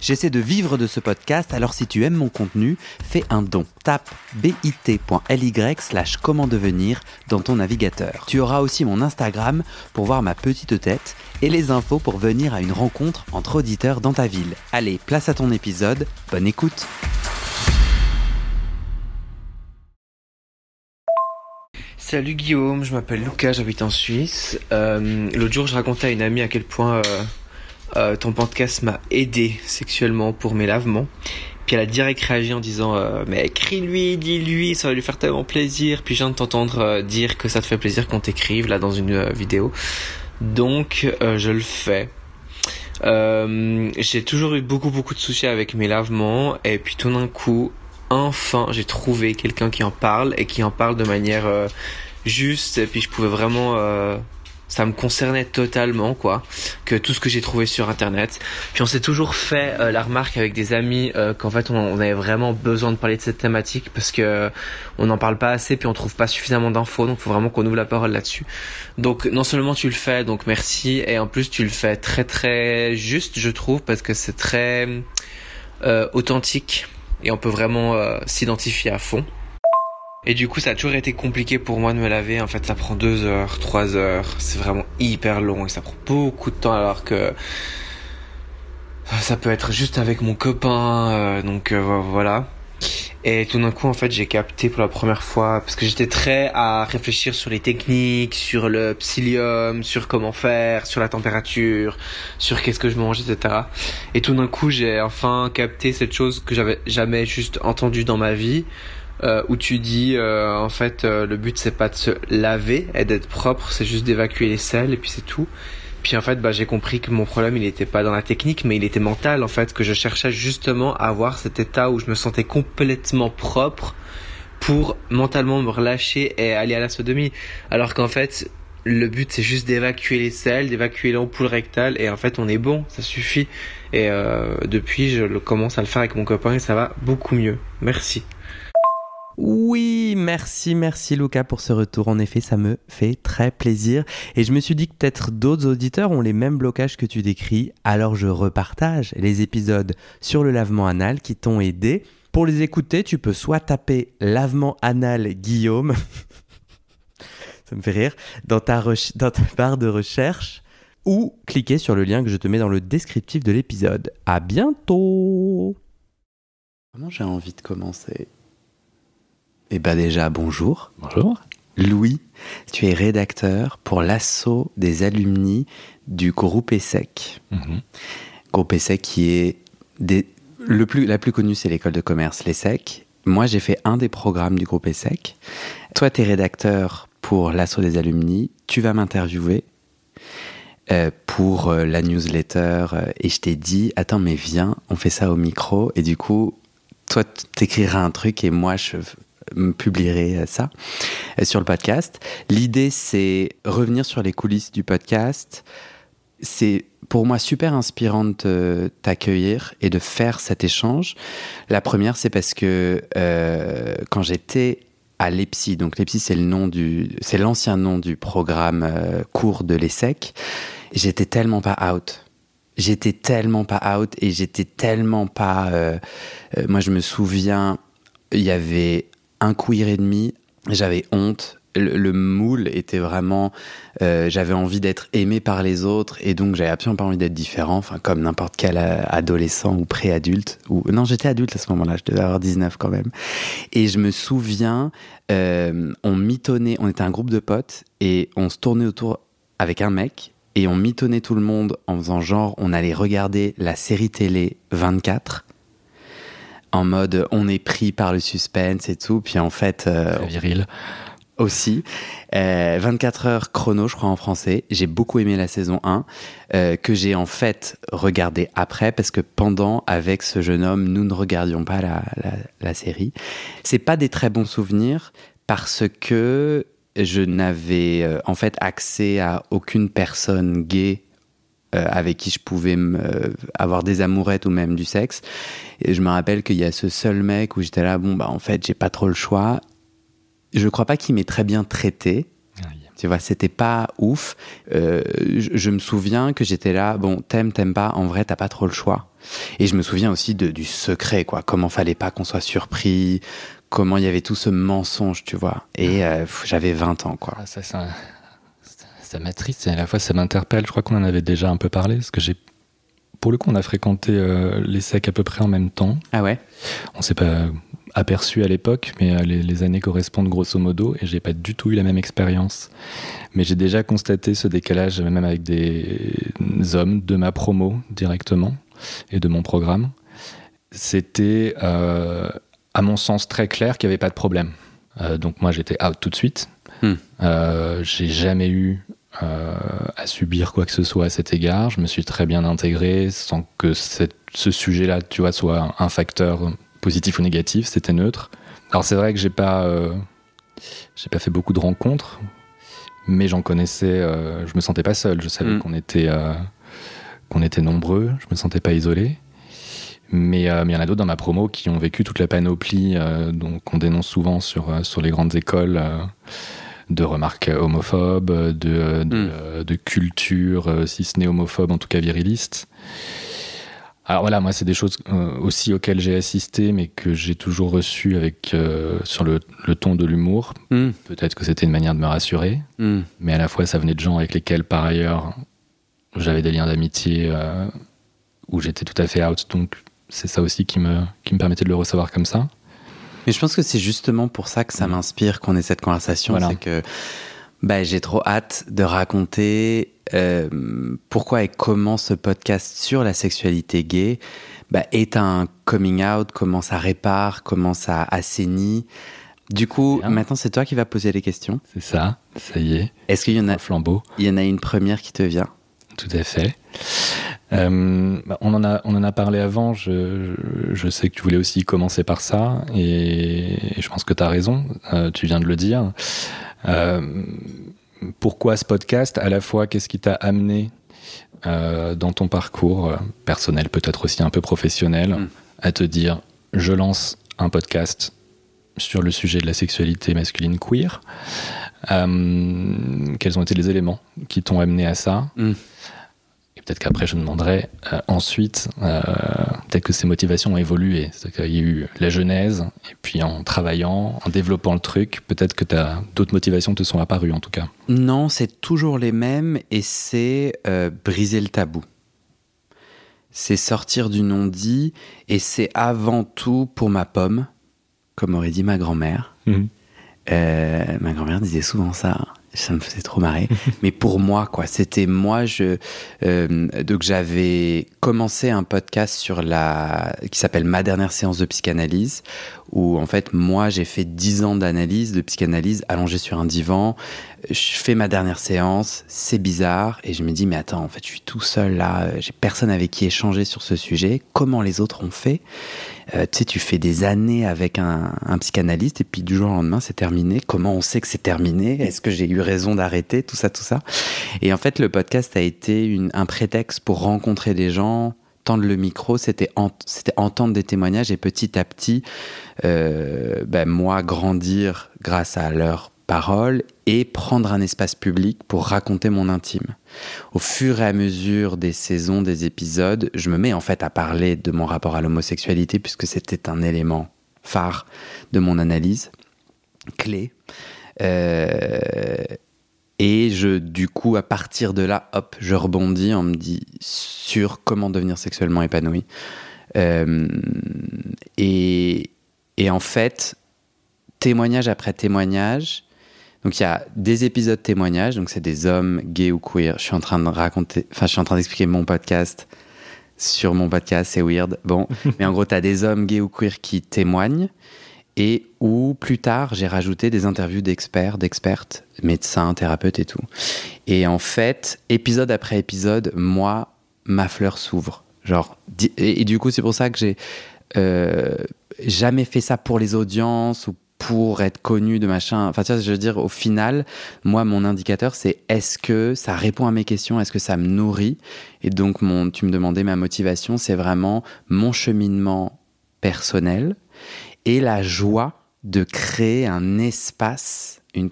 J'essaie de vivre de ce podcast, alors si tu aimes mon contenu, fais un don. Tape bit.ly slash comment devenir dans ton navigateur. Tu auras aussi mon Instagram pour voir ma petite tête et les infos pour venir à une rencontre entre auditeurs dans ta ville. Allez, place à ton épisode, bonne écoute Salut Guillaume, je m'appelle Lucas, j'habite en Suisse. Euh, L'autre jour, je racontais à une amie à quel point euh, euh, ton podcast m'a aidé sexuellement pour mes lavements. Puis elle a direct réagi en disant euh, mais écris-lui, dis-lui, ça va lui faire tellement plaisir. Puis je viens de t'entendre euh, dire que ça te fait plaisir qu'on t'écrive là dans une vidéo. Donc je le fais. j'ai toujours eu beaucoup beaucoup de soucis avec mes lavements et puis tout d'un coup, enfin, j'ai trouvé quelqu'un qui en parle et qui en parle de manière juste et puis je pouvais vraiment ça me concernait totalement quoi que tout ce que j'ai trouvé sur internet. Puis on s'est toujours fait euh, la remarque avec des amis euh, qu'en fait on, avait vraiment besoin de parler de cette thématique parce que on n'en parle pas assez puis on trouve pas suffisamment d'infos donc faut vraiment qu'on ouvre la parole là-dessus. Donc non seulement tu le fais donc merci et en plus tu le fais très très juste je trouve parce que c'est très euh, authentique et on peut vraiment s'identifier à fond et du coup, ça a toujours été compliqué pour moi de me laver. En fait, ça prend deux heures, trois heures. C'est vraiment hyper long et ça prend beaucoup de temps alors que ça peut être juste avec mon copain. Euh, donc euh, voilà. Et tout d'un coup, en fait, j'ai capté pour la première fois, parce que j'étais très à réfléchir sur les techniques, sur le psyllium, sur comment faire, sur la température, sur qu'est-ce que je mange, etc. Et tout d'un coup, j'ai enfin capté cette chose que j'avais jamais juste entendue dans ma vie, euh, où tu dis euh, en fait euh, le but c'est pas de se laver et d'être propre, c'est juste d'évacuer les sels et puis c'est tout. Puis en fait bah j'ai compris que mon problème il était pas dans la technique mais il était mental en fait que je cherchais justement à avoir cet état où je me sentais complètement propre pour mentalement me relâcher et aller à la sodomie alors qu'en fait le but c'est juste d'évacuer les sels, d'évacuer l'ampoule rectale et en fait on est bon, ça suffit. Et euh, depuis je commence à le faire avec mon copain et ça va beaucoup mieux. Merci. Oui, merci, merci Luca pour ce retour. En effet, ça me fait très plaisir. Et je me suis dit que peut-être d'autres auditeurs ont les mêmes blocages que tu décris. Alors je repartage les épisodes sur le lavement anal qui t'ont aidé. Pour les écouter, tu peux soit taper lavement anal Guillaume, ça me fait rire, dans ta, dans ta barre de recherche, ou cliquer sur le lien que je te mets dans le descriptif de l'épisode. À bientôt Comment j'ai envie de commencer? Eh bien déjà, bonjour. Bonjour. Louis, tu es rédacteur pour l'assaut des alumni du groupe ESSEC. Mhm. Groupe ESSEC qui est... Le plus, la plus connue, c'est l'école de commerce, l'ESSEC. Moi, j'ai fait un des programmes du groupe ESSEC. Toi, tu es rédacteur pour l'assaut des alumni. Tu vas m'interviewer euh, pour euh, la newsletter euh, et je t'ai dit, attends, mais viens, on fait ça au micro. Et du coup, toi, t'écriras un truc et moi, je publierai ça euh, sur le podcast. L'idée, c'est revenir sur les coulisses du podcast. C'est pour moi super inspirant de t'accueillir et de faire cet échange. La première, c'est parce que euh, quand j'étais à l'EPSI, donc l'EPSI c'est le nom du, c'est l'ancien nom du programme euh, cours de l'ESSEC, j'étais tellement pas out j'étais tellement pas out et j'étais tellement pas. moi, je me souviens, il y avait un queer et demi, j'avais honte. Le, moule était vraiment, euh, j'avais envie d'être aimé par les autres et donc j'avais absolument pas envie d'être différent, comme n'importe quel euh, adolescent ou préadulte. Non, j'étais adulte à ce moment-là, je devais avoir 19 quand même. Et je me souviens, euh, on mitonnait, on était un groupe de potes et on se tournait autour avec un mec et on mitonnait tout le monde en faisant genre on allait regarder la série télé 24 en mode on est pris par le suspense et tout. Puis en fait. Euh, viril. Aussi. 24 euh, heures chrono, je crois en français. J'ai beaucoup aimé la saison 1, euh, que j'ai en fait regardé après, parce que pendant, avec ce jeune homme, nous ne regardions pas la, la, la série. C'est pas des très bons souvenirs, parce que je n'avais en fait accès à aucune personne gay euh, avec qui je pouvais euh, avoir des amourettes ou même du sexe. Et je me rappelle qu'il y a ce seul mec où j'étais là, bon, bah en fait, j'ai pas trop le choix. Je crois pas qu'il m'ait très bien traité. Tu vois, c'était pas ouf. Euh, je, me souviens que j'étais là, bon, t'aimes, t'aimes pas, en vrai, t'as pas trop le choix. Et je me souviens aussi de, du secret, quoi. Comment fallait pas qu'on soit surpris, comment il y avait tout ce mensonge, tu vois. Et euh, j'avais 20 ans, quoi. Ah, ça, ça, ça m'attriste et à la fois ça m'interpelle. Je crois qu'on en avait déjà un peu parlé, parce que j'ai. Pour le coup, on a fréquenté euh, les secs à peu près en même temps. Ah ouais? On s'est pas aperçu à l'époque, mais euh, les, années correspondent grosso modo et j'ai pas du tout eu la même expérience. Mais j'ai déjà constaté ce décalage, même avec des hommes de ma promo directement et de mon programme. C'était, euh, à mon sens, très clair qu'il n'y avait pas de problème. donc moi, j'étais out tout de suite. Hmm. j'ai jamais eu à subir quoi que ce soit à cet égard. Je me suis très bien intégré sans que ce sujet-là, tu vois, soit un facteur positif ou négatif. C'était neutre. Alors c'est vrai que j'ai pas, euh, j'ai pas fait beaucoup de rencontres, mais j'en connaissais. Euh, je me sentais pas seul. Je savais mm. qu'on était, qu'on était nombreux. Je me sentais pas isolé. Mais il y en a d'autres dans ma promo qui ont vécu toute la panoplie qu'on dénonce souvent sur, sur les grandes écoles de remarques homophobes, de, de, hmm. culture, euh, si ce n'est homophobe, en tout cas viriliste. Alors voilà, moi, c'est des choses euh, aussi auxquelles j'ai assisté, mais que j'ai toujours reçues avec, euh, sur le, ton de l'humour. Hmm. Peut-être que c'était une manière de me rassurer, hmm. mais à la fois, ça venait de gens avec lesquels, par ailleurs, j'avais des liens d'amitié où j'étais tout à fait out. Donc, c'est ça aussi qui me, qui me permettait de le recevoir comme ça. Mais je pense que c'est justement pour ça que ça mm. m'inspire qu'on ait cette conversation. C'est que bah, j'ai trop hâte de raconter euh, pourquoi et comment ce podcast sur la sexualité gay bah, est un coming out, comment ça répare, comment ça assainit. Du coup, maintenant, c'est toi qui vas poser les questions. C'est ça, ça y est. Est-ce qu'il y en a flambeau Il y en a une première qui te vient? Tout à fait. Euh, bah, on, en a, on en a parlé avant, je, je, sais que tu voulais aussi commencer par ça, et, je pense que tu as raison, euh, tu viens de le dire. Euh, pourquoi ce podcast? À la fois, qu'est-ce qui t'a amené dans ton parcours personnel, peut-être aussi un peu professionnel, mm. à te dire, je lance un podcast sur le sujet de la sexualité masculine queer? quels ont été les éléments qui t'ont amené à ça? Mm. Peut-être qu'après, je demanderai euh, ensuite, euh, peut-être que ces motivations ont évolué. C'est-à-dire qu'il y a eu la genèse, et puis en travaillant, en développant le truc, peut-être que d'autres motivations te sont apparues en tout cas. Non, c'est toujours les mêmes, et c'est euh, briser le tabou. C'est sortir du non-dit, et c'est avant tout pour ma pomme, comme aurait dit ma grand-mère. Mhm. ma grand-mère disait souvent ça ça me faisait trop marrer. Mais pour moi, quoi, c'était moi, je, euh, donc j'avais commencé un podcast sur la, qui s'appelle Ma dernière séance de psychanalyse, où en fait, moi, j'ai fait dix ans d'analyse, de psychanalyse, allongé sur un divan. Je fais ma dernière séance, c'est bizarre, et je me dis, mais attends, en fait, je suis tout seul là, j'ai personne avec qui échanger sur ce sujet. Comment les autres ont fait? Euh, Tu sais, tu fais des années avec un, psychanalyste, et puis du jour au lendemain, c'est terminé. Comment on sait que c'est terminé? Est-ce que j'ai eu raison d'arrêter? Tout ça, tout ça. Et en fait, le podcast a été un prétexte pour rencontrer des gens tendre le micro, c'était entendre des témoignages et petit à petit, euh, ben moi grandir grâce à leurs paroles et prendre un espace public pour raconter mon intime. Au fur et à mesure des saisons, des épisodes, je me mets en fait à parler de mon rapport à l'homosexualité puisque c'était un élément phare de mon analyse, clé. Euh, et je, du coup, à partir de là, hop, je rebondis en me dit sur comment devenir sexuellement épanoui. Euh, et, et, en fait, témoignage après témoignage. Donc il y a des épisodes témoignages, donc c'est des hommes gays ou queer. Je suis en train de raconter, enfin je suis en train d'expliquer mon podcast sur mon podcast, c'est weird. Bon, mais en gros, tu as des hommes gays ou queer qui témoignent et où plus tard j'ai rajouté des interviews d'experts, d'expertes, médecins, thérapeutes et tout. Et en fait, épisode après épisode, moi, ma fleur s'ouvre. Genre, et, du coup, c'est pour ça que j'ai euh, jamais fait ça pour les audiences ou pour être connu de machin. Enfin, tu vois, je veux dire, au final, moi, mon indicateur, c'est est-ce que ça répond à mes questions, est-ce que ça me nourrit? Et donc, mon, tu me demandais ma motivation, c'est vraiment mon cheminement personnel et la joie de créer un espace, une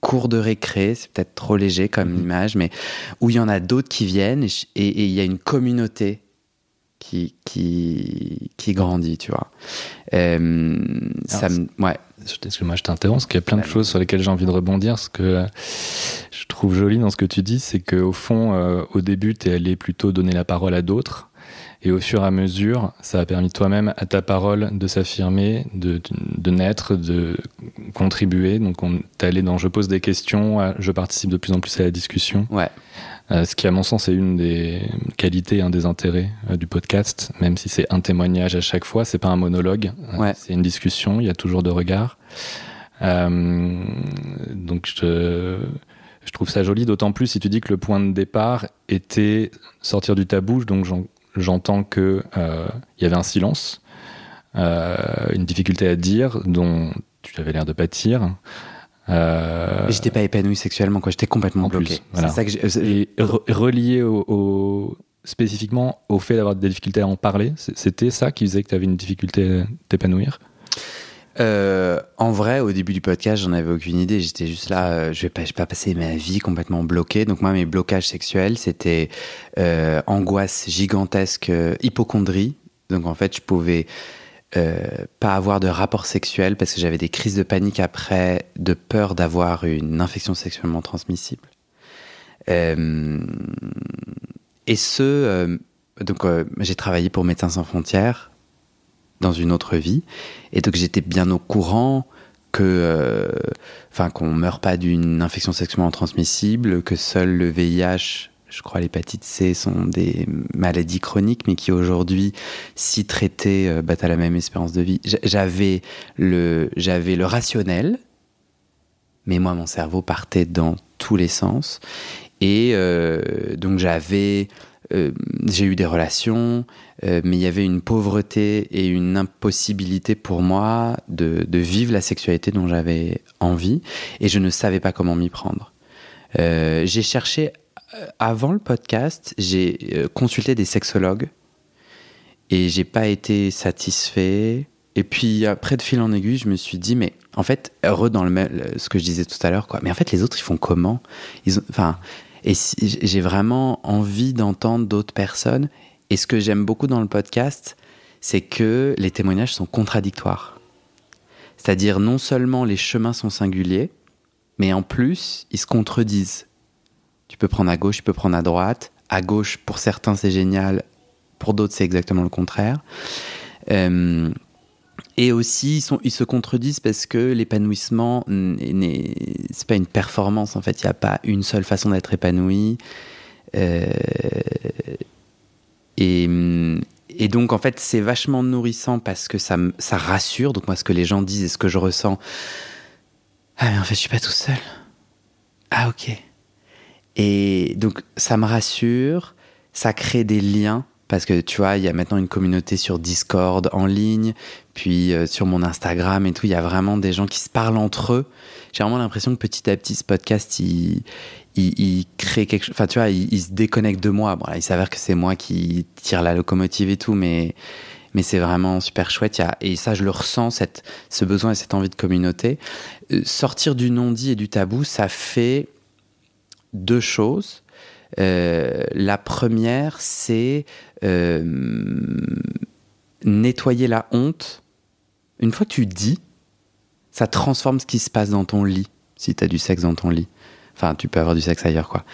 cour de récré, c'est peut-être trop léger comme mhm. image, mais où il y en a d'autres qui viennent et il y a une communauté qui, qui, qui grandit, tu vois. Euh, ça ouais. Excuse-moi, je t'interromps, parce qu'il y a plein de choses sur lesquelles j'ai envie de rebondir. Ce que je trouve joli dans ce que tu dis, c'est qu'au fond, euh, au début, tu es allé plutôt donner la parole à d'autres. Et au fur et à mesure, ça a permis toi-même à ta parole de s'affirmer, de, de, naître, de contribuer. Donc, on est allé dans je pose des questions, je participe de plus en plus à la discussion. Ouais. Euh, ce qui, à mon sens, est une des qualités, un des intérêts euh, du podcast, même si c'est un témoignage à chaque fois, c'est pas un monologue, ouais. c'est une discussion, il y a toujours de regards. Euh, donc, je, je trouve ça joli, d'autant plus si tu dis que le point de départ était sortir du tabou, donc j'entends euh, il y avait un silence, euh, une difficulté à dire dont tu avais l'air de pâtir. Euh... J'étais pas épanoui sexuellement, quoi. J'étais complètement bloqué. Voilà. Ça que Et relié au, spécifiquement au fait d'avoir des difficultés à en parler, c'était ça qui faisait que tu avais une difficulté à t'épanouir? Euh, en vrai, au début du podcast, j'en avais aucune idée. J'étais juste là, euh, je vais pas, je vais pas passer ma vie complètement bloquée. Donc moi, mes blocages sexuels, c'était euh, angoisse gigantesque, euh, hypochondrie. Donc en fait, je pouvais euh, pas avoir de rapport sexuel parce que j'avais des crises de panique après, de peur d'avoir une infection sexuellement transmissible. Euh, et ce, euh, donc j'ai travaillé pour Médecins sans frontières dans une autre vie, et donc j'étais bien au courant que, enfin, qu'on meurt pas d'une infection sexuellement transmissible, que seul le VIH je crois l'hépatite C sont des maladies chroniques, mais qui aujourd'hui, si traitées, euh, battent à la même espérance de vie. J'avais le, j'avais le rationnel, mais moi, mon cerveau partait dans tous les sens. Et euh, donc j'avais, euh, j'ai eu des relations, mais il y avait une pauvreté et une impossibilité pour moi de, de vivre la sexualité dont j'avais envie, et je ne savais pas comment m'y prendre. j'ai cherché avant le podcast, j'ai euh, consulté des sexologues et j'ai pas été satisfait. Et puis après de fil en aiguille, je me suis dit mais en fait heureux dans le ce que je disais tout à l'heure quoi. Mais en fait les autres ils font comment? Ils enfin et j'ai vraiment envie d'entendre d'autres personnes. Et ce que j'aime beaucoup dans le podcast, c'est que les témoignages sont contradictoires. C'est-à-dire non seulement les chemins sont singuliers, mais en plus ils se contredisent. Tu peux prendre à gauche, tu peux prendre à droite. À gauche, pour certains, c'est génial. Pour d'autres, c'est exactement le contraire. Euh, et aussi, ils, se contredisent parce que l'épanouissement, c'est pas une performance en fait. Il n'y a pas une seule façon d'être épanoui. Euh, et, et, donc, en fait, c'est vachement nourrissant parce que ça, ça rassure. Donc, moi, ce que les gens disent et ce que je ressens, ah, mais en fait, je suis pas tout seul. Ah, ok. Et donc, ça me rassure, ça crée des liens. Parce que tu vois, il y a maintenant une communauté sur Discord en ligne, puis euh, sur mon Instagram et tout, il y a vraiment des gens qui se parlent entre eux. J'ai vraiment l'impression que petit à petit, ce podcast, il, crée quelque chose. Enfin, tu vois, il, se déconnecte de moi. Bon, il s'avère que c'est moi qui tire la locomotive et tout, mais, c'est vraiment super chouette. et ça, je le ressens, ce besoin et cette envie de communauté. Euh, sortir du non-dit et du tabou, ça fait deux choses. Euh, la première, c'est euh, nettoyer la honte. Une fois que tu dis, ça transforme ce qui se passe dans ton lit, si tu as du sexe dans ton lit. Enfin, tu peux avoir du sexe ailleurs, quoi.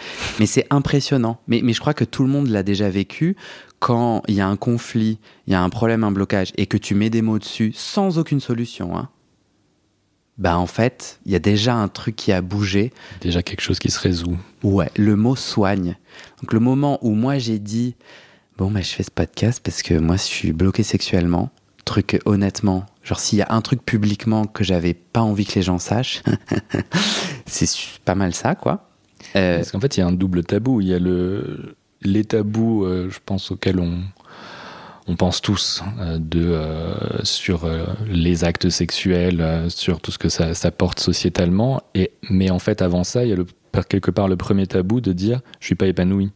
Mais c'est impressionnant. Mais, mais je crois que tout le monde l'a déjà vécu quand il y a un conflit, il y a un problème, un blocage, et que tu mets des mots dessus sans aucune solution. Hein bah en fait, il y a déjà un truc qui a bougé. Déjà quelque chose qui se résout. Ouais, le mot soigne. Donc le moment où moi j'ai dit bon bah je fais ce podcast parce que moi je suis bloqué sexuellement, truc honnêtement, genre s'il y a un truc publiquement que j'avais pas envie que les gens sachent, c'est pas mal ça quoi. Euh, parce qu'en fait, il y a un double tabou, il y a le les tabous euh, je pense auxquels on on pense tous de, sur les actes sexuels, sur tout ce que ça, ça, porte sociétalement. Et, mais en fait, avant ça, il y a le, quelque part le premier tabou de dire je suis pas épanoui.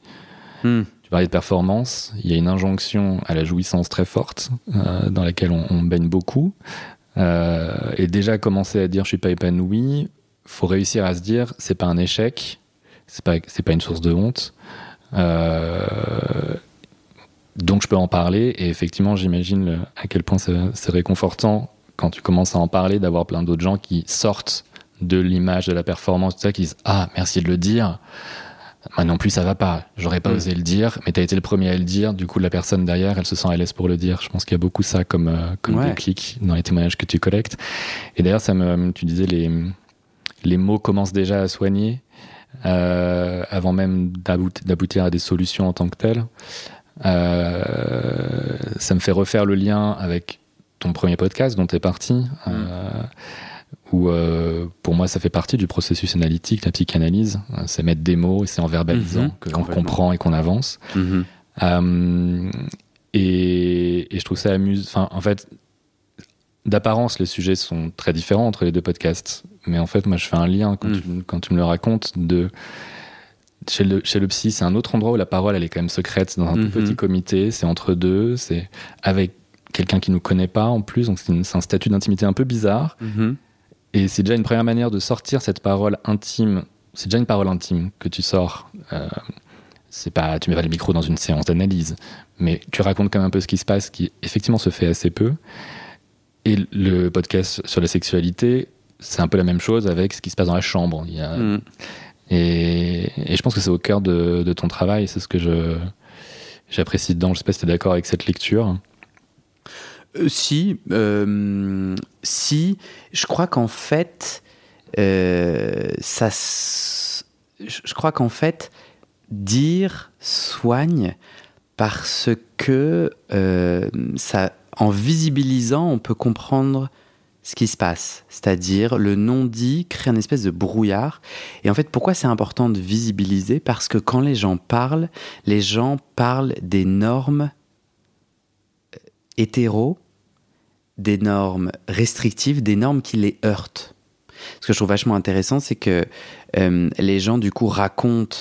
Hmm. Tu parlais de performance, il y a une injonction à la jouissance très forte dans laquelle on, on baigne beaucoup. et déjà commencer à dire je suis pas épanoui, faut réussir à se dire c'est pas un échec, c'est pas pas une source de honte. Euh, donc je peux en parler et effectivement j'imagine à quel point c'est réconfortant quand tu commences à en parler d'avoir plein d'autres gens qui sortent de l'image de la performance tout ça qui disent ah merci de le dire. Moi non plus ça va pas. J'aurais pas mm. osé le dire mais tu as été le premier à le dire. Du coup la personne derrière elle se sent à l'aise pour le dire. Je pense qu'il y a beaucoup ça comme euh, comme déclic dans les témoignages que tu collectes. Et d'ailleurs ça me tu disais les les mots commencent déjà à soigner euh, avant même d'aboutir à des solutions en tant que telles. Euh, ça me fait refaire le lien avec ton premier podcast dont tu es parti, euh, où pour moi ça fait partie du processus analytique, la psychanalyse. C'est mettre des mots et c'est en verbalisant mhm. qu'on comprend et qu'on avance. Mhm. Et, et, je trouve ça amusant. en fait, d'apparence, les sujets sont très différents entre les deux podcasts. Mais en fait, moi, je fais un lien quand, mm. tu, me le racontes de. Chez le, chez le psy, c'est un autre endroit où la parole, elle est quand même secrète, dans un tout mm-hmm. petit comité. C'est entre deux, c'est avec quelqu'un qui nous connaît pas en plus. Donc, c'est un statut d'intimité un peu bizarre. Mm-hmm. Et c'est déjà une première manière de sortir cette parole intime. C'est déjà une parole intime que tu sors. Euh, c'est pas, tu mets pas le micro dans une séance d'analyse, mais tu racontes quand même un peu ce qui se passe, qui effectivement se fait assez peu. Et le podcast sur la sexualité, c'est un peu la même chose avec ce qui se passe dans la chambre. Il y a... Mm. Et, je pense que c'est au cœur de, ton travail, c'est ce que j'apprécie dedans. Je sais pas si tu es d'accord avec cette lecture. Euh, si, euh, si, je crois qu'en fait, euh, ça, je crois qu'en fait, dire soigne parce que ça en visibilisant, on peut comprendre ce qui se passe. C'est-à-dire, le non-dit crée une espèce de brouillard. Et en fait, pourquoi c'est important de visibiliser? Parce que quand les gens parlent, les gens parlent des normes euh, hétéro, des normes restrictives, des normes qui les heurtent. Ce que je trouve vachement intéressant, c'est que euh, les gens, du coup, racontent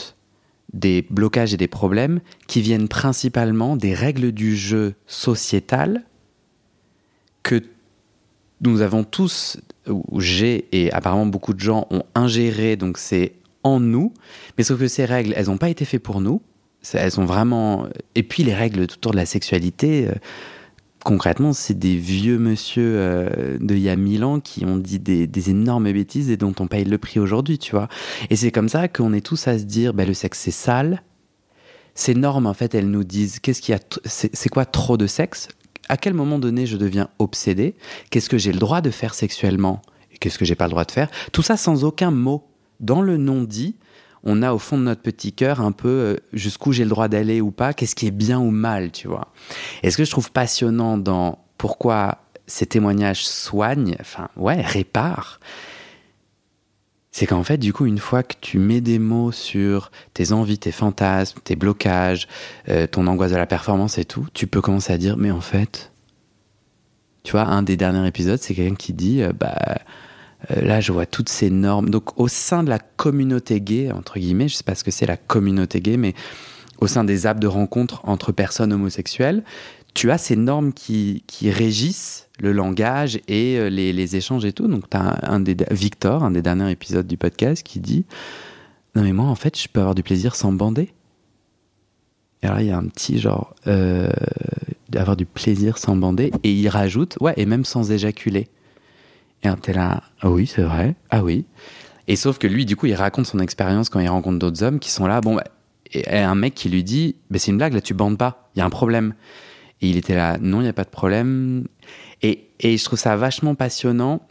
des blocages et des problèmes qui viennent principalement des règles du jeu sociétal que nous avons tous, ou j'ai et apparemment beaucoup de gens ont ingéré, donc c'est en nous, mais sauf que ces règles, elles n'ont pas été faites pour nous, elles sont vraiment... Et puis les règles autour de la sexualité, euh, concrètement, c'est des vieux monsieur euh, de il y a mille ans qui ont dit des, énormes bêtises et dont on paye le prix aujourd'hui, tu vois. Et c'est comme ça qu'on est tous à se dire, bah, le sexe c'est sale, ces normes, en fait, elles nous disent qu'est-ce qu'il y a, c'est quoi trop de sexe? À quel moment donné je deviens obsédé, qu'est-ce que j'ai le droit de faire sexuellement? Et qu'est-ce que j'ai pas le droit de faire? Tout ça sans aucun mot. Dans le non-dit, on a au fond de notre petit cœur un peu euh, jusqu'où j'ai le droit d'aller ou pas, qu'est-ce qui est bien ou mal, tu vois. Et ce que je trouve passionnant dans pourquoi ces témoignages soignent, enfin ouais, réparent, c'est qu'en fait, du coup, une fois que tu mets des mots sur tes envies, tes fantasmes, tes blocages, euh, ton angoisse de la performance et tout, tu peux commencer à dire, mais en fait, tu vois, un des derniers épisodes, c'est quelqu'un qui dit, euh, bah, euh, là, je vois toutes ces normes. Donc, au sein de la communauté gay, entre guillemets, je sais pas ce que c'est la communauté gay, mais au sein des apps de rencontre entre personnes homosexuelles, tu as ces normes qui, régissent le langage et euh, les, les, échanges et tout. Donc, tu as un, des, Victor, un des derniers épisodes du podcast, qui dit Non, mais moi, en fait, je peux avoir du plaisir sans bander. Et alors, il y a un petit genre euh, d'avoir du plaisir sans bander. Et il rajoute Ouais, et même sans éjaculer. Et t'es là Ah oui, c'est vrai. Ah oui. Et sauf que lui, du coup, il raconte son expérience quand il rencontre d'autres hommes qui sont là. Bon, bah, et un mec qui lui dit bah, C'est une blague, là, tu bandes pas. Il y a un problème. Et il était là, non, il n'y a pas de problème. Et, et, je trouve ça vachement passionnant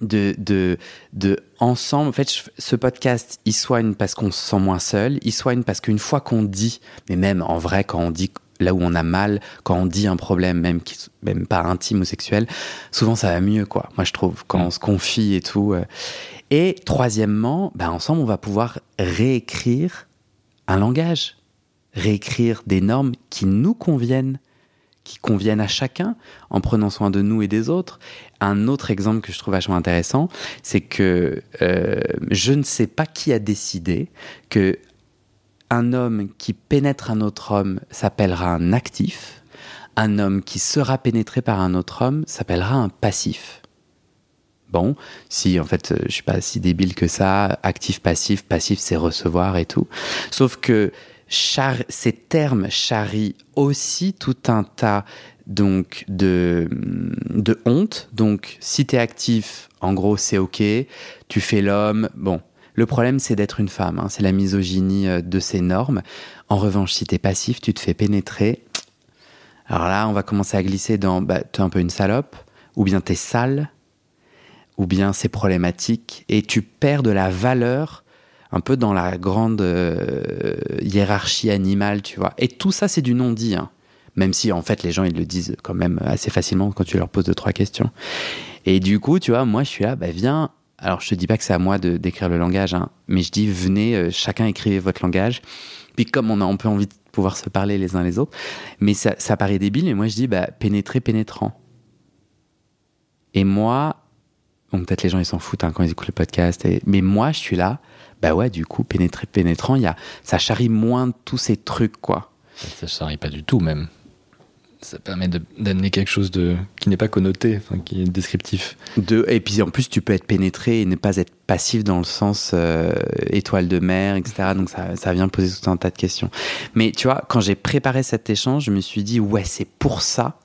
de, de, de ensemble. En fait, ce podcast, il soigne parce qu'on se sent moins seul. Il soigne parce qu'une fois qu'on dit, mais même en vrai, quand on dit là où on a mal, quand on dit un problème, même, qui, même pas intime ou sexuel, souvent ça va mieux, quoi. Moi, je trouve, quand on se confie et tout. Euh. Et troisièmement, ben, ensemble, on va pouvoir réécrire un langage, réécrire des normes qui nous conviennent qui conviennent à chacun, en prenant soin de nous et des autres. Un autre exemple que je trouve vachement intéressant, c'est que euh, je ne sais pas qui a décidé que un homme qui pénètre un autre homme s'appellera un actif, un homme qui sera pénétré par un autre homme s'appellera un passif. Bon, si en fait je suis pas si débile que ça, actif, passif, passif c'est recevoir et tout. Sauf que ces termes charrient aussi tout un tas donc de, honte. Donc si tu es actif, en gros c'est ok, tu fais l'homme, bon. Le problème c'est d'être une femme, hein. c'est la misogynie euh, de ces normes. En revanche, si tu es passif, tu te fais pénétrer. Alors là, on va commencer à glisser dans bah, es un peu une salope, ou bien tu es sale, ou bien c'est problématique, et tu perds de la valeur un peu dans la grande euh, hiérarchie animale, tu vois. Et tout ça, c'est du non-dit, hein. même si en fait les gens ils le disent quand même assez facilement quand tu leur poses deux trois questions. Et du coup, tu vois, moi je suis là, bah viens. Alors je te dis pas que c'est à moi de d'écrire le langage, hein, mais je dis venez, euh, chacun écrivez votre langage. Puis comme on a un peu envie de pouvoir se parler les uns les autres, mais ça, ça paraît débile, mais moi je dis bah pénétrer pénétrant. Et moi, Bon, peut-être les gens ils s'en foutent hein, quand ils écoutent le podcast. Mais moi, je suis là. Bah ouais, du coup, pénétrer, pénétrant, y a, ça charrie moins tous ces trucs, quoi. Ça, charrie pas du tout, même. Ça permet d'amener quelque chose de qui n'est pas connoté, enfin, qui est descriptif. De, et puis en plus, tu peux être pénétré et ne pas être passif dans le sens euh, étoile de mer, etc. Donc ça, ça vient poser tout un tas de questions. Mais tu vois, quand j'ai préparé cet échange, je me suis dit, ouais, c'est pour ça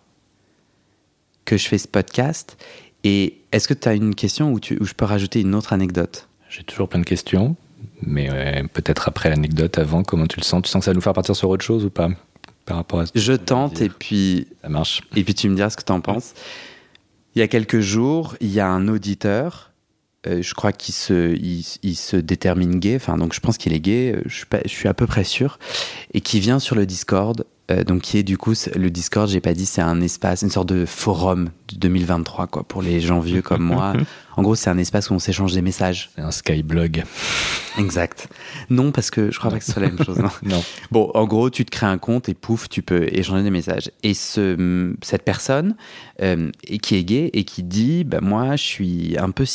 que je fais ce podcast. Et est-ce que tu as une question où, tu, où je peux rajouter une autre anecdote? J'ai toujours plein de questions, mais peut-être après l'anecdote, avant, comment tu le sens? Tu sens que ça va nous faire partir sur autre chose ou pas par rapport à Je tente et puis. Ça marche. Et puis tu me diras ce que tu en penses. Il y a quelques jours, il y a un auditeur euh, je crois qu'il se, il, se détermine gay, enfin donc je pense qu'il est gay, euh, je suis, je suis à peu près sûr, et qui vient sur le Discord, euh, donc qui est du coup le Discord, j'ai pas dit, c'est un espace, une sorte de forum de 2023 quoi, pour les gens vieux comme moi. En gros, c'est un espace où on s'échange des messages. C'est un skyblog. Exact. Non, parce que je crois pas que ce soit la même chose. Non. Bon, en gros, tu te crées un compte et pouf, tu peux échanger des messages. Et ce, cette personne qui est gay et qui dit, bah moi, je suis un peu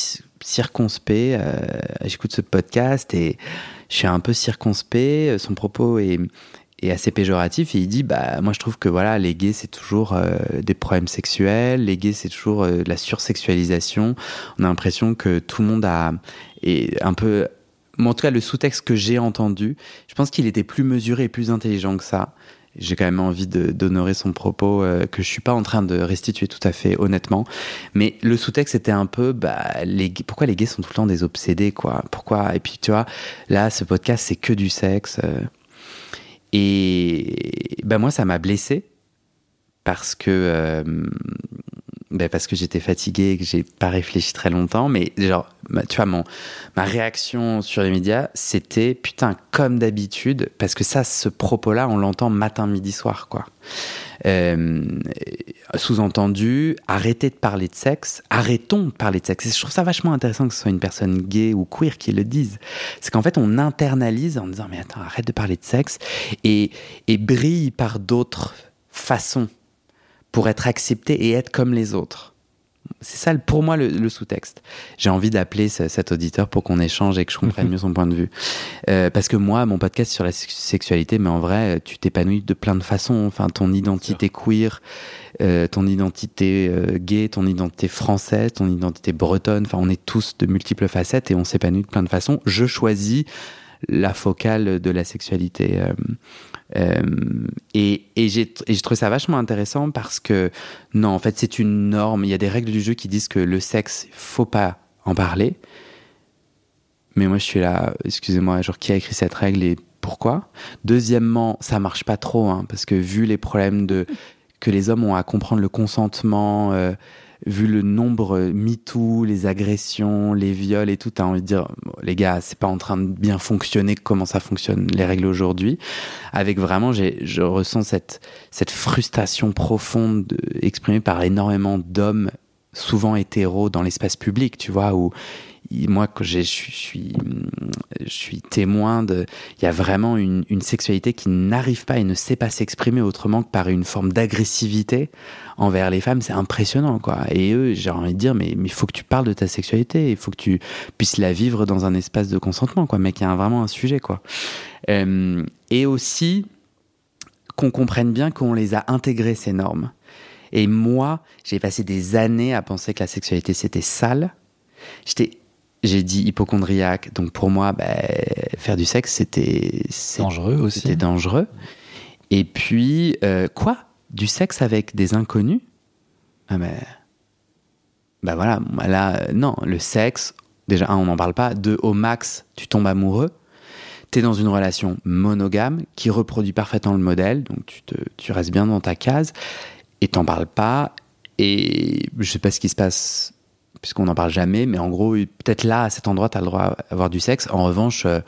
circonspect. Euh, j'écoute ce podcast et je suis un peu circonspect. Son propos est, est, assez péjoratif et il dit bah moi je trouve que voilà les gays c'est toujours euh, des problèmes sexuels, les gays c'est toujours euh, de la sursexualisation. On a l'impression que tout le monde a est un peu en tout cas, le sous-texte que j'ai entendu, je pense qu'il était plus mesuré et plus intelligent que ça j'ai quand même envie d'honorer son propos euh, que je suis pas en train de restituer tout à fait honnêtement. Mais le sous-texte était un peu, bah, les, pourquoi les gays sont tout le temps des obsédés, quoi? Pourquoi? Et puis tu vois, là, ce podcast c'est que du sexe. Et bah moi, ça m'a blessé parce que euh, ben parce que j'étais fatigué et que j'ai pas réfléchi très longtemps. Mais genre, tu vois, mon, ma réaction sur les médias, c'était putain, comme d'habitude, parce que ça, ce propos-là, on l'entend matin, midi, soir, quoi. Euh, sous-entendu, arrêtez de parler de sexe, arrêtons de parler de sexe. je trouve ça vachement intéressant que ce soit une personne gay ou queer qui le dise. C'est qu'en fait, on internalise en disant, mais attends, arrête de parler de sexe et, et brille par d'autres façons pour être accepté et être comme les autres. C'est ça pour moi le, sous-texte. J'ai envie d'appeler cet auditeur pour qu'on échange et que je comprenne mieux son point de vue. Euh, parce que moi, mon podcast sur la sexualité, mais en vrai, tu t'épanouis de plein de façons. Enfin, ton identité queer, euh, ton identité euh, gay, ton identité française, ton identité bretonne. Enfin, on est tous de multiples facettes et on s'épanouit de plein de façons. Je choisis la focale de la sexualité. Euh, et, et j'ai trouvé ça vachement intéressant parce que, non, en fait, c'est une norme. Il y a des règles du jeu qui disent que le sexe, il faut pas en parler. Mais moi, je suis là, excusez-moi, genre, qui a écrit cette règle et pourquoi? Deuxièmement, ça marche pas trop, hein, parce que vu les problèmes de, que les hommes ont à comprendre le consentement, euh, vu le nombre MeToo, les agressions, les viols et tout, t'as envie de dire, les gars, c'est pas en train de bien fonctionner comment ça fonctionne, les règles aujourd'hui. Avec vraiment, je ressens cette, cette frustration profonde exprimée par énormément d'hommes, souvent hétéros, dans l'espace public, tu vois, où moi, que je suis, je suis témoin de. Il y a vraiment une, sexualité qui n'arrive pas et ne sait pas s'exprimer autrement que par une forme d'agressivité envers les femmes. C'est impressionnant, quoi. Et eux, j'ai envie de dire, mais il faut que tu parles de ta sexualité. Il faut que tu puisses la vivre dans un espace de consentement, quoi. Mais qu'il y a vraiment un sujet, quoi. Euh, et aussi qu'on comprenne bien qu'on les a intégrées, ces normes. Et moi, j'ai passé des années à penser que la sexualité, c'était sale. J'étais j'ai dit hypochondriaque. Donc pour moi, bah, faire du sexe, c'était dangereux aussi. C'était dangereux. Et puis euh, quoi? Du sexe avec des inconnus? Ah mais bah voilà. Là, euh, non, le sexe. Déjà, un, on n'en parle pas. Deux, au max, tu tombes amoureux. T'es dans une relation monogame qui reproduit parfaitement le modèle, donc tu, te, tu restes bien dans ta case et t'en parles pas. Et je sais pas ce qui se passe puisqu'on n'en parle jamais, mais en gros, peut-être là, à cet endroit, tu as le droit d'avoir du sexe. En revanche, euh,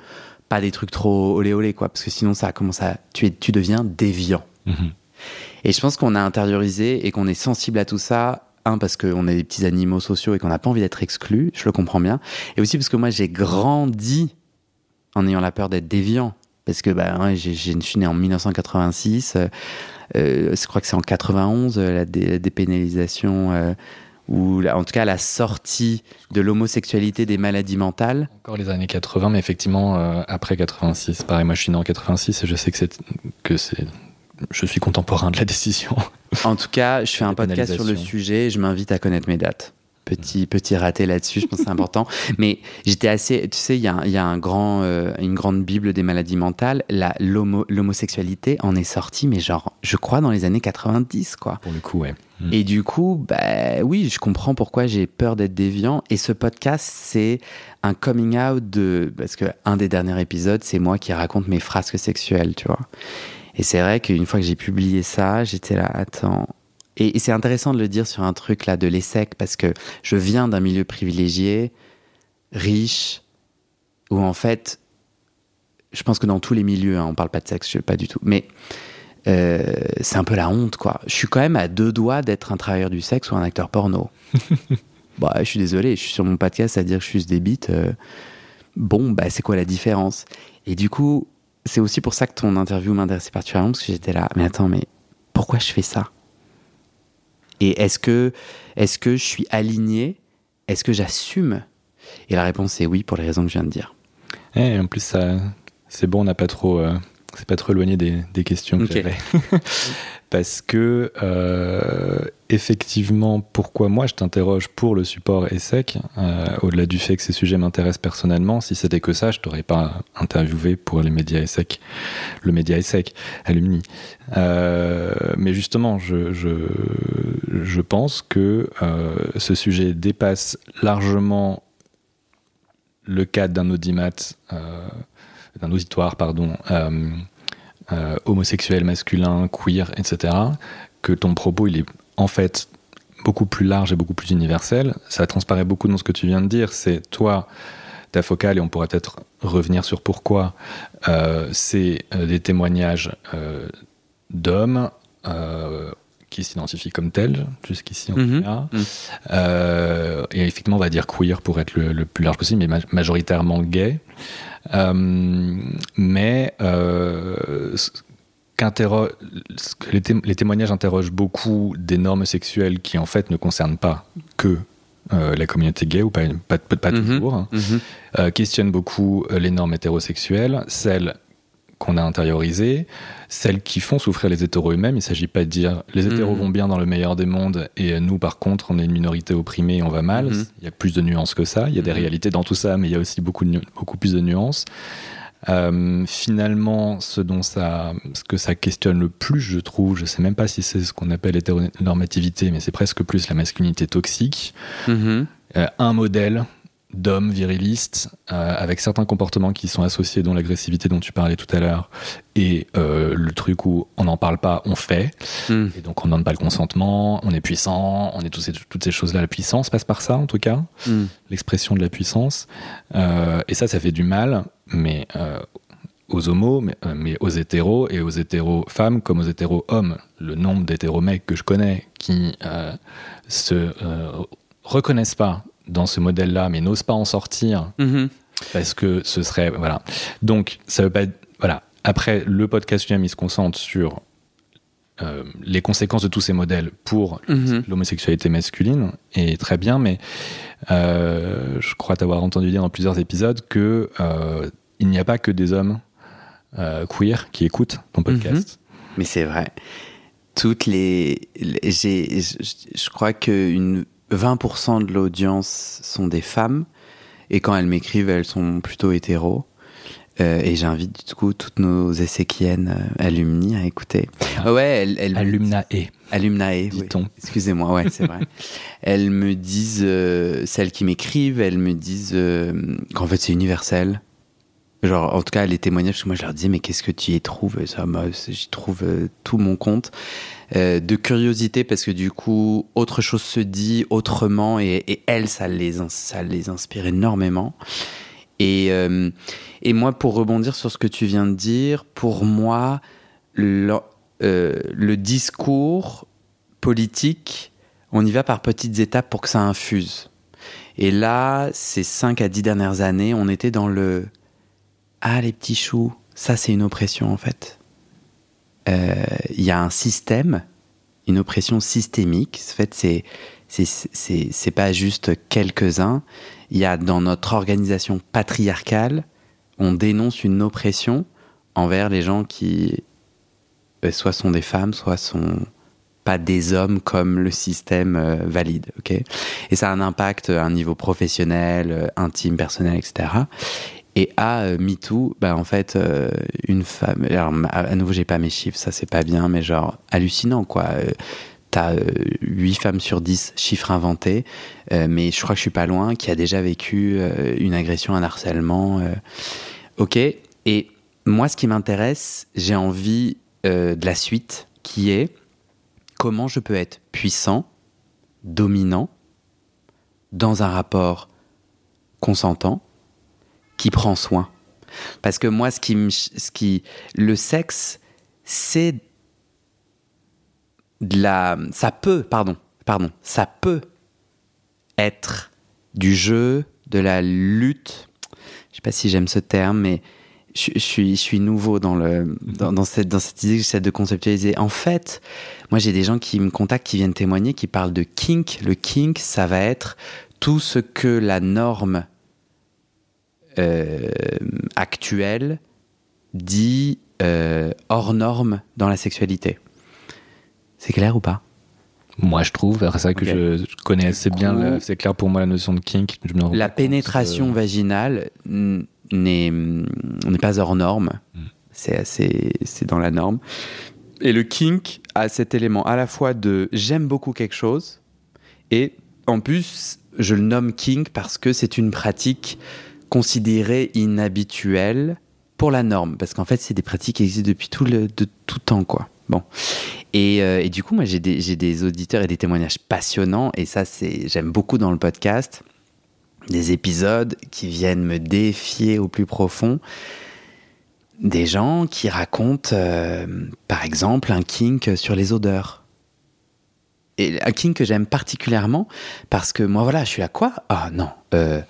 pas des trucs trop olé olé, quoi, parce que sinon, ça commence à. Tu, tu deviens déviant. Mhm. Et je pense qu'on a intériorisé et qu'on est sensible à tout ça. Un, parce qu'on est des petits animaux sociaux et qu'on n'a pas envie d'être exclus, je le comprends bien. Et aussi parce que moi, j'ai grandi en ayant la peur d'être déviant. Parce que bah, ouais, je suis né en 1986. Euh, euh, je crois que c'est en 91, la, dépénalisation ou en tout cas la sortie de l'homosexualité des maladies mentales. Encore les années 80, mais effectivement euh, après 86. Pareil, moi je suis né en 86 et je sais que c'est que c'est je suis contemporain de la décision. En tout cas, je fais un podcast sur le sujet et je m'invite à connaître mes dates. Petit, petit raté là-dessus, je pense que c'est important. Mais j'étais assez. Tu sais, il y a, y a un grand, euh, une grande Bible des maladies mentales. L'homosexualité en est sortie, mais genre, je crois, dans les années 90, quoi. Pour le coup, ouais. Hmm. Et du coup, bah oui, je comprends pourquoi j'ai peur d'être déviant. Et ce podcast, c'est un coming out de. Parce que un des derniers épisodes, c'est moi qui raconte mes frasques sexuelles, tu vois. Et c'est vrai qu'une fois que j'ai publié ça, j'étais là, attends, et, c'est intéressant de le dire sur un truc là de l'ESSEC parce que je viens d'un milieu privilégié, riche, où en fait, je pense que dans tous les milieux, hein, on parle pas de sexe, je pas du tout, mais euh, c'est un peu la honte quoi. Je suis quand même à deux doigts d'être un travailleur du sexe ou un acteur porno. bah, je suis désolé, je suis sur mon podcast à dire que je suis des bites. Euh, bon, bah, c'est quoi la différence? Et du coup, c'est aussi pour ça que ton interview m'intéressait particulièrement parce que j'étais là, mais attends, mais pourquoi je fais ça? Et est-ce que, est que je suis aligné? Est-ce que j'assume? Et la réponse est oui, pour les raisons que je viens de dire. Et en plus, ça, c'est bon, on n'a pas trop, euh, c'est pas trop éloigné des, des questions que j'avais. parce que euh, effectivement, pourquoi moi je t'interroge pour le support ESSEC, euh, au-delà du fait que ces sujets m'intéressent personnellement, si c'était que ça, je t'aurais pas interviewé pour les médias ESSEC, le média ESSEC, Alumni. Euh, mais justement, je, je, je pense que ce sujet dépasse largement le cadre d'un audimat, d'un auditoire, pardon, euh, euh, homosexuel, masculin, queer, etc., que ton propos, il est en fait beaucoup plus large et beaucoup plus universel. Ça transparaît beaucoup dans ce que tu viens de dire. C'est toi, ta focale, et on pourrait peut-être revenir sur pourquoi, euh, c'est euh, des témoignages d'hommes qui s'identifient comme tels, jusqu'ici en tout cas. Mhm. et effectivement, on va dire queer pour être le, plus large possible, mais majoritairement gay. Euh, mais euh, les, les, témoignages interrogent beaucoup des normes sexuelles qui en fait ne concernent pas que euh, la communauté gay ou pas, pas, pas mhm. toujours, hein. mhm. questionnent beaucoup les normes hétérosexuelles, celles qu'on a intériorisées, celles qui font souffrir les hétéros eux-mêmes. Il ne s'agit pas de dire les hétéros mhm. vont bien dans le meilleur des mondes et nous, par contre, on est une minorité opprimée et on va mal. Mhm. Il y a plus de nuances que ça. Il y a des mhm. réalités dans tout ça, mais il y a aussi beaucoup, beaucoup plus de nuances. Euh, finalement, ce dont ça, ce que ça questionne le plus, je trouve, je sais même pas si c'est ce qu'on appelle hétéronormativité, mais c'est presque plus la masculinité toxique. Euh, un modèle d'hommes virilistes euh, avec certains comportements qui sont associés, dont l'agressivité dont tu parlais tout à l'heure, et euh, le truc où on n'en parle pas, on fait, hmm. et donc on ne donne pas le consentement, on est puissant, on est tous ces, toutes ces choses-là. La puissance passe par ça, en tout cas, hmm. l'expression de la puissance. Euh, et ça, ça fait du mal, mais aux homos, mais, mais, aux hétéros, et aux hétéros femmes comme aux hétéros hommes. Le nombre d'hétéros mecs que je connais qui se reconnaissent pas dans ce modèle-là, mais n'osent pas en sortir Mhm. parce que ce serait voilà. Donc ça veut pas être- voilà. Après le podcast lui-même, il se concentre sur euh, les conséquences de tous ces modèles pour Mhm. l'homosexualité masculine et très bien, mais euh, je crois t'avoir entendu dire dans plusieurs épisodes que euh, il n'y a pas que des hommes euh, queer qui écoutent ton podcast. Mais c'est vrai. Toutes les. je, je crois que une 20% de l'audience sont des femmes. Et quand elles m'écrivent, elles sont plutôt hétéros. Euh, et j'invite du coup toutes nos esséquiennes euh, alumni à écouter. Ah. ouais, elles, elles Alumna et Alumnae, oui. dit-on. Excusez-moi, ouais, c'est vrai. elles me disent, euh, celles qui m'écrivent, elles me disent euh, qu'en fait c'est universel. Genre, en tout cas, les témoignages, parce que moi je leur dis, mais qu'est-ce que tu y trouves Ça, moi, j'y trouve euh, tout mon compte. Euh, de curiosité, parce que du coup, autre chose se dit autrement, et, et elles, ça les, ça les inspire énormément. Et, euh, et moi, pour rebondir sur ce que tu viens de dire, pour moi, le, euh, le discours politique, on y va par petites étapes pour que ça infuse. Et là, ces 5 à 10 dernières années, on était dans le Ah, les petits choux, ça c'est une oppression en fait. Euh, Il y a un système, une oppression systémique. En fait, c'est c'est- pas juste quelques-uns. Il y a dans notre organisation patriarcale, on dénonce une oppression envers les gens qui euh, soit sont des femmes, soit sont pas des hommes comme le système euh, valide, Et ça a un impact à un niveau professionnel, intime, personnel, etc. Et à euh, MeToo, bah en fait, euh, une femme. Alors, à, nouveau, j'ai pas mes chiffres, ça c'est pas bien, mais genre hallucinant quoi. Euh, T'as euh, 8 femmes sur 10, chiffre inventé, euh, mais je crois que je suis pas loin, qui a déjà vécu euh, une agression, un harcèlement. euh. Ok Et moi, ce qui m'intéresse, j'ai envie euh, de la suite, qui est comment je peux être puissant, dominant, dans un rapport consentant, qui prend soin. Parce que moi, ce qui, ce qui, le sexe, c'est de la, ça peut, pardon, pardon, ça peut être du jeu, de la lutte. Je sais pas si j'aime ce terme, mais je, suis, nouveau dans, le, dans, dans cette, dans cette idée que j'essaie de conceptualiser. En fait, moi, j'ai des gens qui me contactent, qui viennent témoigner, qui parlent de kink. Le kink, ça va être tout ce que la norme euh, actuelle dit euh, hors norme dans la sexualité. C'est clair ou pas? Moi, je trouve. C'est vrai que je, je connais assez bien. la- C'est clair pour moi la notion de kink. Je me rends La pénétration euh, vaginale n'est n'est pas hors norme. Mm. C'est assez, c'est dans la norme. Et le kink a cet élément à la fois de j'aime beaucoup quelque chose et en plus je le nomme kink parce que c'est une pratique considérée inhabituelle pour la norme parce qu'en fait c'est des pratiques qui existent depuis tout le de tout temps quoi. Bon. Et, euh, et du coup moi j'ai des, j'ai des auditeurs et des témoignages passionnants et ça c'est j'aime beaucoup dans le podcast des épisodes qui viennent me défier au plus profond. Des gens qui racontent, euh, par exemple, un kink sur les odeurs. Et un kink que j'aime particulièrement parce que moi, voilà, je suis là, quoi? Ah non, euh,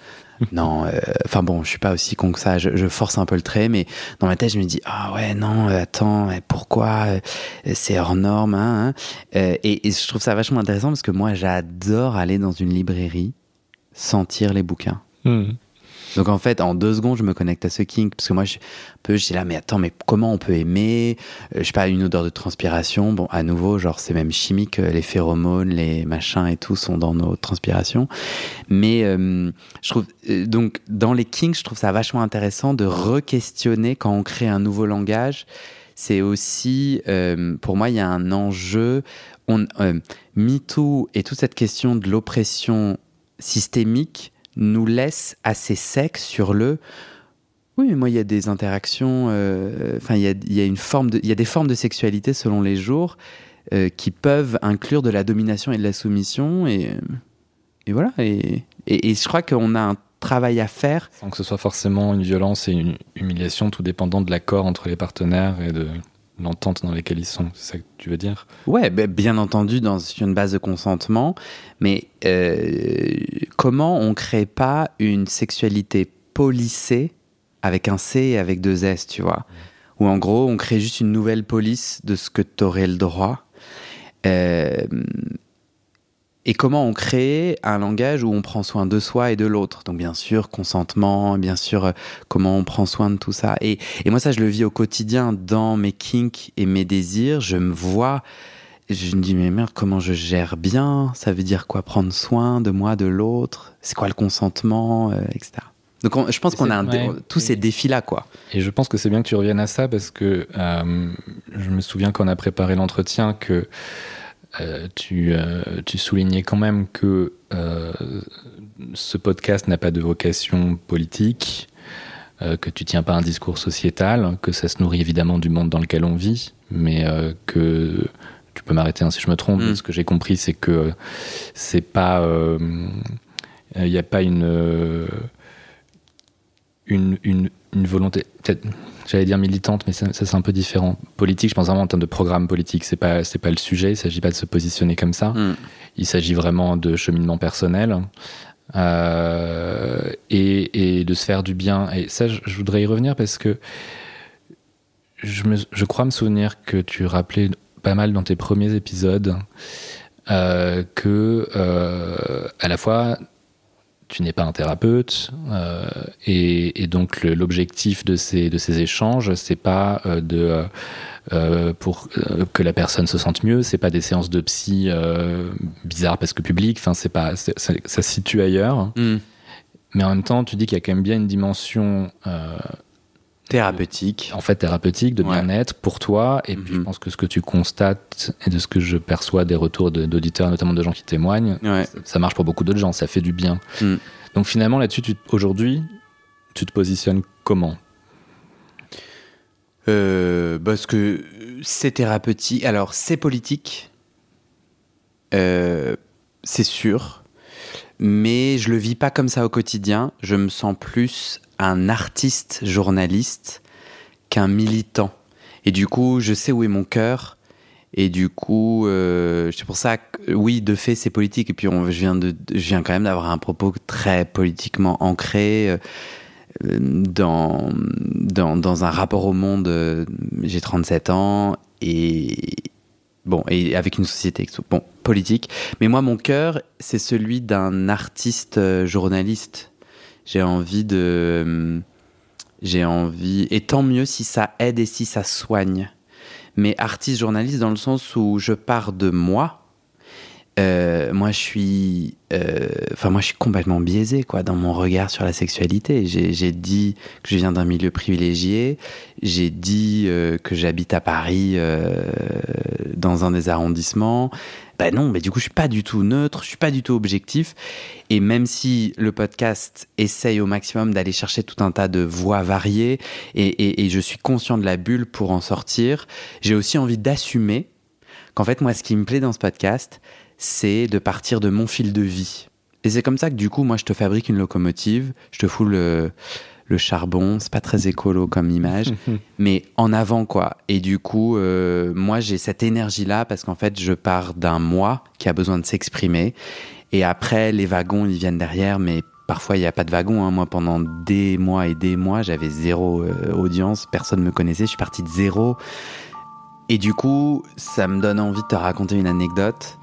non, euh, enfin bon, je suis pas aussi con que ça, je, je force un peu le trait, mais dans ma tête, je me dis, ah ouais, non, euh, attends, euh, pourquoi euh, c'est hors norme hein, hein. Euh, et, et je trouve ça vachement intéressant parce que moi, j'adore aller dans une librairie sentir les bouquins. hmm. Donc en fait, en deux secondes, je me connecte à ce kink parce que moi, je, peu, je dis là, mais attends, mais comment on peut aimer? Euh, Je sais pas, une odeur de transpiration. Bon, à nouveau, genre c'est même chimique, euh, les phéromones, les machins et tout sont dans nos transpirations. Mais euh, je trouve donc dans les kinks, je trouve ça vachement intéressant de re-questionner quand on crée un nouveau langage. C'est aussi, pour moi, il y a un enjeu. On, MeToo et toute cette question de l'oppression systémique nous laisse assez secs sur le oui mais moi il y a des interactions euh, enfin il y a, une forme il y a des formes de sexualité selon les jours euh, qui peuvent inclure de la domination et de la soumission et, et voilà. Et, et, et je crois qu'on a un travail à faire. Sans que ce soit forcément une violence et une humiliation, tout dépendant de l'accord entre les partenaires et de l'entente dans laquelle ils sont. C'est ça que tu veux dire? Ouais, ben, bien entendu, dans une base de consentement. Mais euh, comment on crée pas une sexualité policée avec un C et avec deux S, tu vois? Ou en gros, on crée juste une nouvelle police de ce que tu aurais le droit. Euh, et comment on crée un langage où on prend soin de soi et de l'autre? Donc bien sûr, consentement, bien sûr, euh, comment on prend soin de tout ça. Et, et, moi, ça, je le vis au quotidien dans mes kinks et mes désirs. Je me vois, je me dis, mais merde, comment je gère bien? Ça veut dire quoi? Prendre soin de moi, de l'autre? C'est quoi le consentement, euh, etc. Donc je pense qu'on a tous ces défis-là, quoi. Et je pense que c'est bien que tu reviennes à ça parce que euh, je me souviens qu'on a préparé l'entretien que euh, tu, euh, tu, soulignais quand même que euh, ce podcast n'a pas de vocation politique, que tu tiens pas un discours sociétal, que ça se nourrit évidemment du monde dans lequel on vit, mais que tu peux m'arrêter hein, si je me trompe. Mm. Ce que j'ai compris, c'est que c'est pas, il n'y a pas une, une, une, une volonté, peut-être j'allais dire militante, mais ça, c'est un peu différent. Politique, je pense vraiment en termes de programme politique, c'est pas c'est pas le sujet. Il s'agit pas de se positionner comme ça. Hmm. Il s'agit vraiment de cheminement personnel euh, et, et, de se faire du bien. Et ça, je, voudrais y revenir parce que je, me, je crois me souvenir que tu rappelais pas mal dans tes premiers épisodes euh, que euh, à la fois tu n'es pas un thérapeute euh, et, donc l'objectif de ces de ces échanges c'est pas euh, de euh, pour que la personne se sente mieux c'est pas des séances de psy bizarres parce que public enfin c'est pas ça, ça, se situe ailleurs mm. mais en même temps tu dis qu'il y a quand même bien une dimension thérapeutique. En fait, thérapeutique, de bien-être pour toi. Et puis, je mhm. pense que ce que tu constates et de ce que je perçois des retours d'auditeurs, notamment de gens qui témoignent, ça marche pour beaucoup d'autres gens, ça fait du bien. Mm. Donc, finalement, là-dessus, aujourd'hui, tu te positionnes comment? Euh, Parce que c'est thérapeutique. Alors, c'est politique. Euh, c'est sûr. Mais je le vis pas comme ça au quotidien. Je me sens plus un artiste journaliste qu'un militant. Et du coup, je sais où est mon cœur. Et du coup, euh, c'est pour ça que, oui, de fait, c'est politique. Et puis, on, je, viens de, je viens quand même d'avoir un propos très politiquement ancré euh, dans, dans, dans, un rapport au monde. Euh, j'ai 37 ans et, bon, et avec une société bon, politique. Mais moi, mon cœur, c'est celui d'un artiste journaliste j'ai envie de. J'ai envie. Et tant mieux si ça aide et si ça soigne. Mais artiste journaliste dans le sens où je pars de moi. Euh, moi, je suis, euh, enfin, moi, je suis complètement biaisé, quoi, dans mon regard sur la sexualité. J'ai dit que je viens d'un milieu privilégié. J'ai dit euh, que j'habite à Paris, dans un des arrondissements. Ben non, mais du coup, je suis pas du tout neutre, je suis pas du tout objectif. Et même si le podcast essaye au maximum d'aller chercher tout un tas de voix variées, et, je suis conscient de la bulle pour en sortir, j'ai aussi envie d'assumer qu'en fait, moi, ce qui me plaît dans ce podcast, c'est de partir de mon fil de vie. Et c'est comme ça que du coup, moi, je te fabrique une locomotive, je te fous le, le charbon, c'est pas très écolo comme image, mais en avant quoi. Et du coup, euh, moi j'ai cette énergie-là parce qu'en fait je pars d'un moi qui a besoin de s'exprimer. Et après, les wagons ils viennent derrière, mais parfois il n'y a pas de wagon. Hein. Moi pendant des mois et des mois, j'avais zéro euh, audience, personne me connaissait, je suis parti de zéro. Et du coup, ça me donne envie de te raconter une anecdote.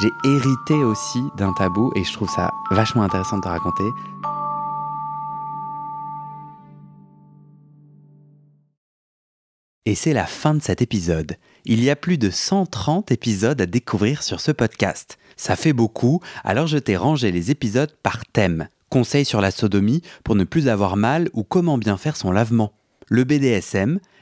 J'ai hérité aussi d'un tabou et je trouve ça vachement intéressant de te raconter. Et c'est la fin de cet épisode. Il y a plus de 130 épisodes à découvrir sur ce podcast. Ça fait beaucoup, alors je t'ai rangé les épisodes par thème. Conseils sur la sodomie pour ne plus avoir mal ou comment bien faire son lavement. Le BDSM,